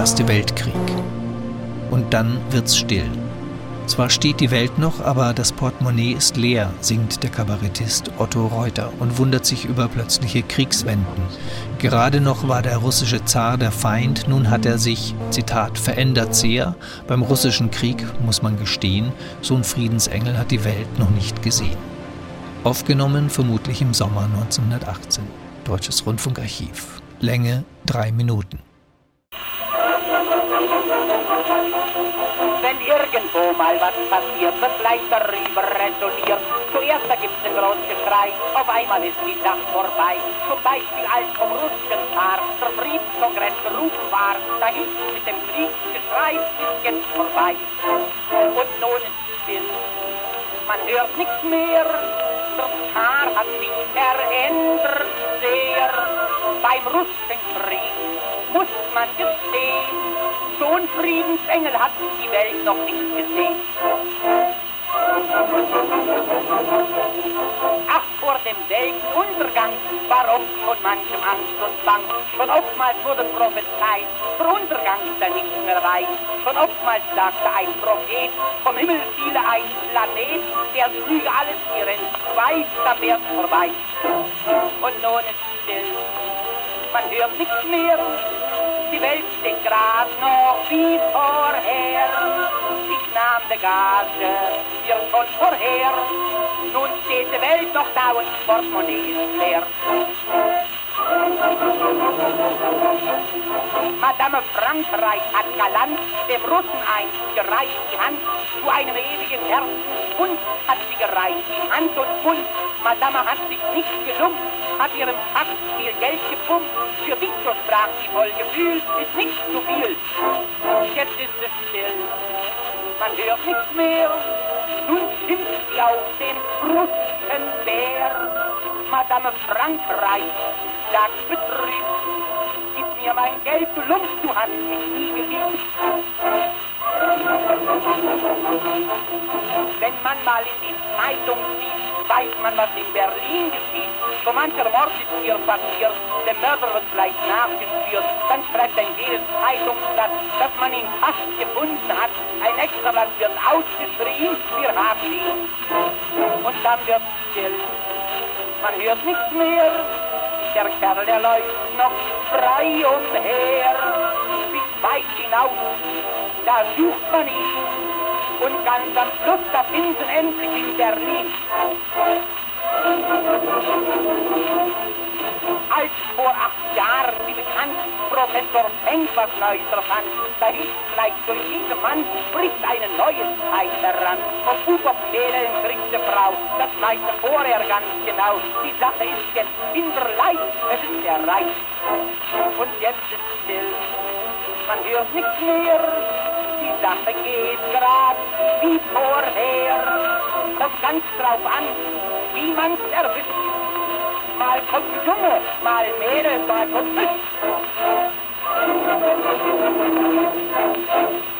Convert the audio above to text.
Erste Weltkrieg. Und dann wird's still. Zwar steht die Welt noch, aber das Portemonnaie ist leer, singt der Kabarettist Otto Reuter und wundert sich über plötzliche Kriegswenden. Gerade noch war der russische Zar der Feind, nun hat er sich, Zitat, verändert sehr. Beim russischen Krieg muss man gestehen, so ein Friedensengel hat die Welt noch nicht gesehen. Aufgenommen vermutlich im Sommer 1918. Deutsches Rundfunkarchiv. Länge drei Minuten. Irgendwo mal was passiert, wird gleich darüber resoniert. Zuerst da gibt's ein großes Geschrei, auf einmal ist die Nacht vorbei. Zum Beispiel als vom russischen Zar der Friedenskongress berufen war, da hieß mit dem Kriegsgeschrei ist jetzt vorbei. Und nun ist es still, man hört nichts mehr, der Zar hat sich verändert sehr. Beim russischen Krieg muss man gestehen, so ein Friedensengel hat die Welt noch nicht gesehen. Ach, vor dem Weltuntergang oft schon manchem Angst und Bang. Schon oftmals wurde prophezeit, der Untergang ist er nicht mehr weit. Schon oftmals sagte ein Prophet, vom Himmel fiele ein Planet, der flüge alles hier entzwei, da wär's vorbei. Und nun ist still, man hört nichts mehr, die Welt steht grad noch wie vorher. Ich nahm de Gage, wir schon vorher. Nun steht die Welt noch da und Portemonnaie leer. Madame Frankreich hat galant dem Russen einst gereicht die Hand zu einem ewigen Herzensbund hat sie gereicht in Hand und Mund. Madame hat sich nicht gelumpt, hat ihrem viel Geld gepumpt. Für Victor sprach sie voll Gefühl, ist nicht zu viel. Jetzt ist es still, man hört nichts mehr. Nun schimpft sie auf den Russen Bär. Madame Frankreich sagt betrübt, gib mir mein Geld, du Lump, du hast mich nie geliebt. Wenn man mal in die Zeitung sieht, weiß man, was in Berlin geschieht. So mancher Mord ist hier passiert, der Mörder wird gleich nachgespürt. Dann schreibt ein jedes Zeitungsblatt, dass man ihn fast gefunden hat. Ein Extrablatt wird ausgeschrien, wir haben ihn. Und dann wird still man hört nichts mehr. Der Kerl, der läuft noch frei umher, bis weit hinaus, da sucht man ihn. Und ganz am Schluss, da finden endlich in Berlin. Professor Fenk was Neues erfand, da hieß gleich durch diesen Mann spricht eine neue Zeit heran. Vom Bubopfählen kriegt die Frau, das weiß er vorher ganz genau. Die Sache ist jetzt kinderleicht, es ist erreicht. Und jetzt ist still, man hört nichts mehr. Die Sache geht grad wie vorher. Kommt ganz drauf an, wie man's erwischt mal kommt Junge, mal Mädel, mal kommt Thank you.